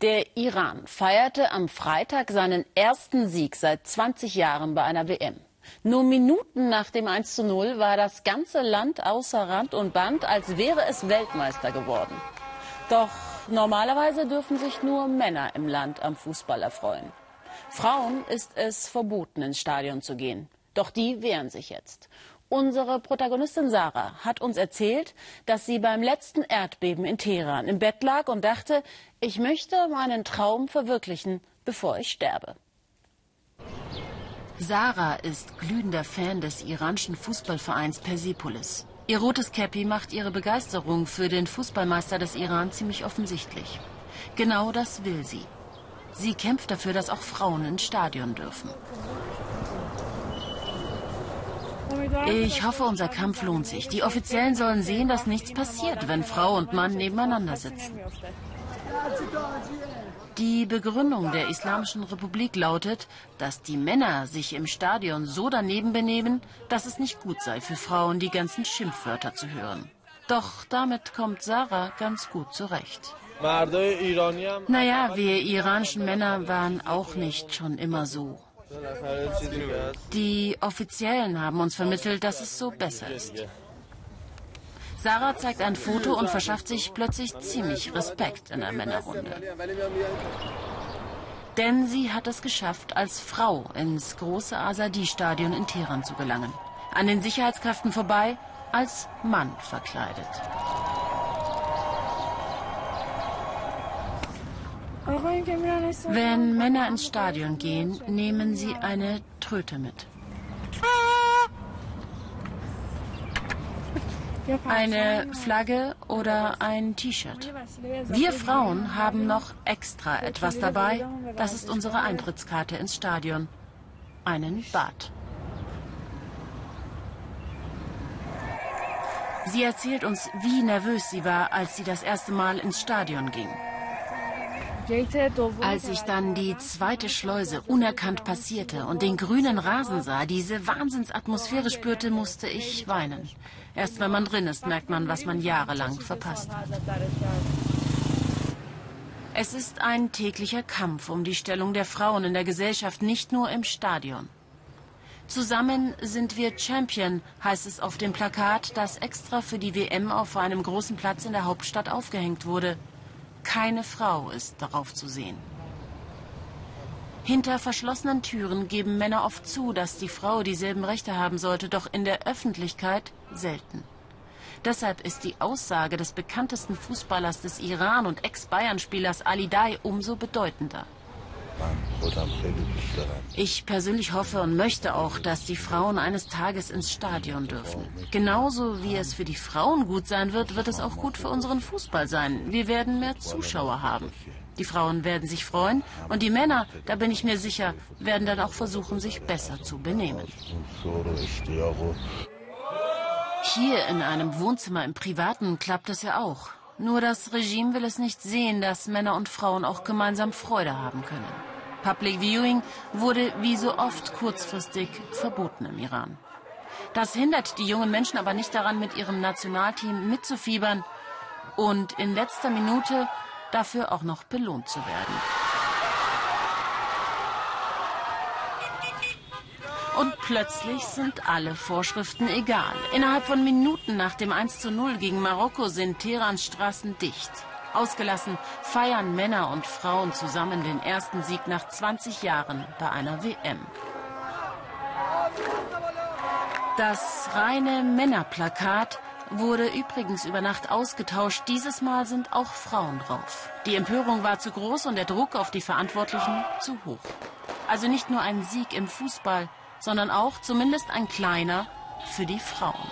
Der Iran feierte am Freitag seinen ersten Sieg seit 20 Jahren bei einer WM. Nur Minuten nach dem 1 zu 0 war das ganze Land außer Rand und Band, als wäre es Weltmeister geworden. Doch normalerweise dürfen sich nur Männer im Land am Fußball erfreuen. Frauen ist es verboten, ins Stadion zu gehen. Doch die wehren sich jetzt. Unsere Protagonistin Sarah hat uns erzählt, dass sie beim letzten Erdbeben in Teheran im Bett lag und dachte, ich möchte meinen Traum verwirklichen, bevor ich sterbe. Sarah ist glühender Fan des iranischen Fußballvereins Persepolis. Ihr rotes Käppi macht ihre Begeisterung für den Fußballmeister des Iran ziemlich offensichtlich. Genau das will sie. Sie kämpft dafür, dass auch Frauen ins Stadion dürfen. Ich hoffe, unser Kampf lohnt sich. Die Offiziellen sollen sehen, dass nichts passiert, wenn Frau und Mann nebeneinander sitzen. Die Begründung der Islamischen Republik lautet, dass die Männer sich im Stadion so daneben benehmen, dass es nicht gut sei für Frauen, die ganzen Schimpfwörter zu hören. Doch damit kommt Sarah ganz gut zurecht. Naja, wir iranischen Männer waren auch nicht schon immer so. Die Offiziellen haben uns vermittelt, dass es so besser ist. Sarah zeigt ein Foto und verschafft sich plötzlich ziemlich Respekt in der Männerrunde. Denn sie hat es geschafft, als Frau ins große Azadi-Stadion in Teheran zu gelangen. An den Sicherheitskräften vorbei, als Mann verkleidet. Wenn Männer ins Stadion gehen, nehmen sie eine Tröte mit. Eine Flagge oder ein T-Shirt. Wir Frauen haben noch extra etwas dabei. Das ist unsere Eintrittskarte ins Stadion. Einen Bart. Sie erzählt uns, wie nervös sie war, als sie das erste Mal ins Stadion ging. Als ich dann die zweite Schleuse unerkannt passierte und den grünen Rasen sah, diese Wahnsinnsatmosphäre spürte, musste ich weinen. Erst wenn man drin ist, merkt man, was man jahrelang verpasst. Es ist ein täglicher Kampf um die Stellung der Frauen in der Gesellschaft, nicht nur im Stadion. Zusammen sind wir Champion, heißt es auf dem Plakat, das extra für die WM auf einem großen Platz in der Hauptstadt aufgehängt wurde. Keine Frau ist darauf zu sehen. Hinter verschlossenen Türen geben Männer oft zu, dass die Frau dieselben Rechte haben sollte, doch in der Öffentlichkeit selten. Deshalb ist die Aussage des bekanntesten Fußballers des Iran und Ex-Bayern-Spielers Ali Dai umso bedeutender. Ich persönlich hoffe und möchte auch, dass die Frauen eines Tages ins Stadion dürfen. Genauso wie es für die Frauen gut sein wird, wird es auch gut für unseren Fußball sein. Wir werden mehr Zuschauer haben. Die Frauen werden sich freuen und die Männer, da bin ich mir sicher, werden dann auch versuchen, sich besser zu benehmen. Hier in einem Wohnzimmer im Privaten klappt es ja auch. Nur das Regime will es nicht sehen, dass Männer und Frauen auch gemeinsam Freude haben können. Public Viewing wurde wie so oft kurzfristig verboten im Iran. Das hindert die jungen Menschen aber nicht daran, mit ihrem Nationalteam mitzufiebern und in letzter Minute dafür auch noch belohnt zu werden. Und plötzlich sind alle Vorschriften egal. Innerhalb von Minuten nach dem 1 zu 0 gegen Marokko sind Teherans Straßen dicht. Ausgelassen feiern Männer und Frauen zusammen den ersten Sieg nach 20 Jahren bei einer WM. Das reine Männerplakat wurde übrigens über Nacht ausgetauscht. Dieses Mal sind auch Frauen drauf. Die Empörung war zu groß und der Druck auf die Verantwortlichen zu hoch. Also nicht nur ein Sieg im Fußball, sondern auch zumindest ein kleiner für die Frauen.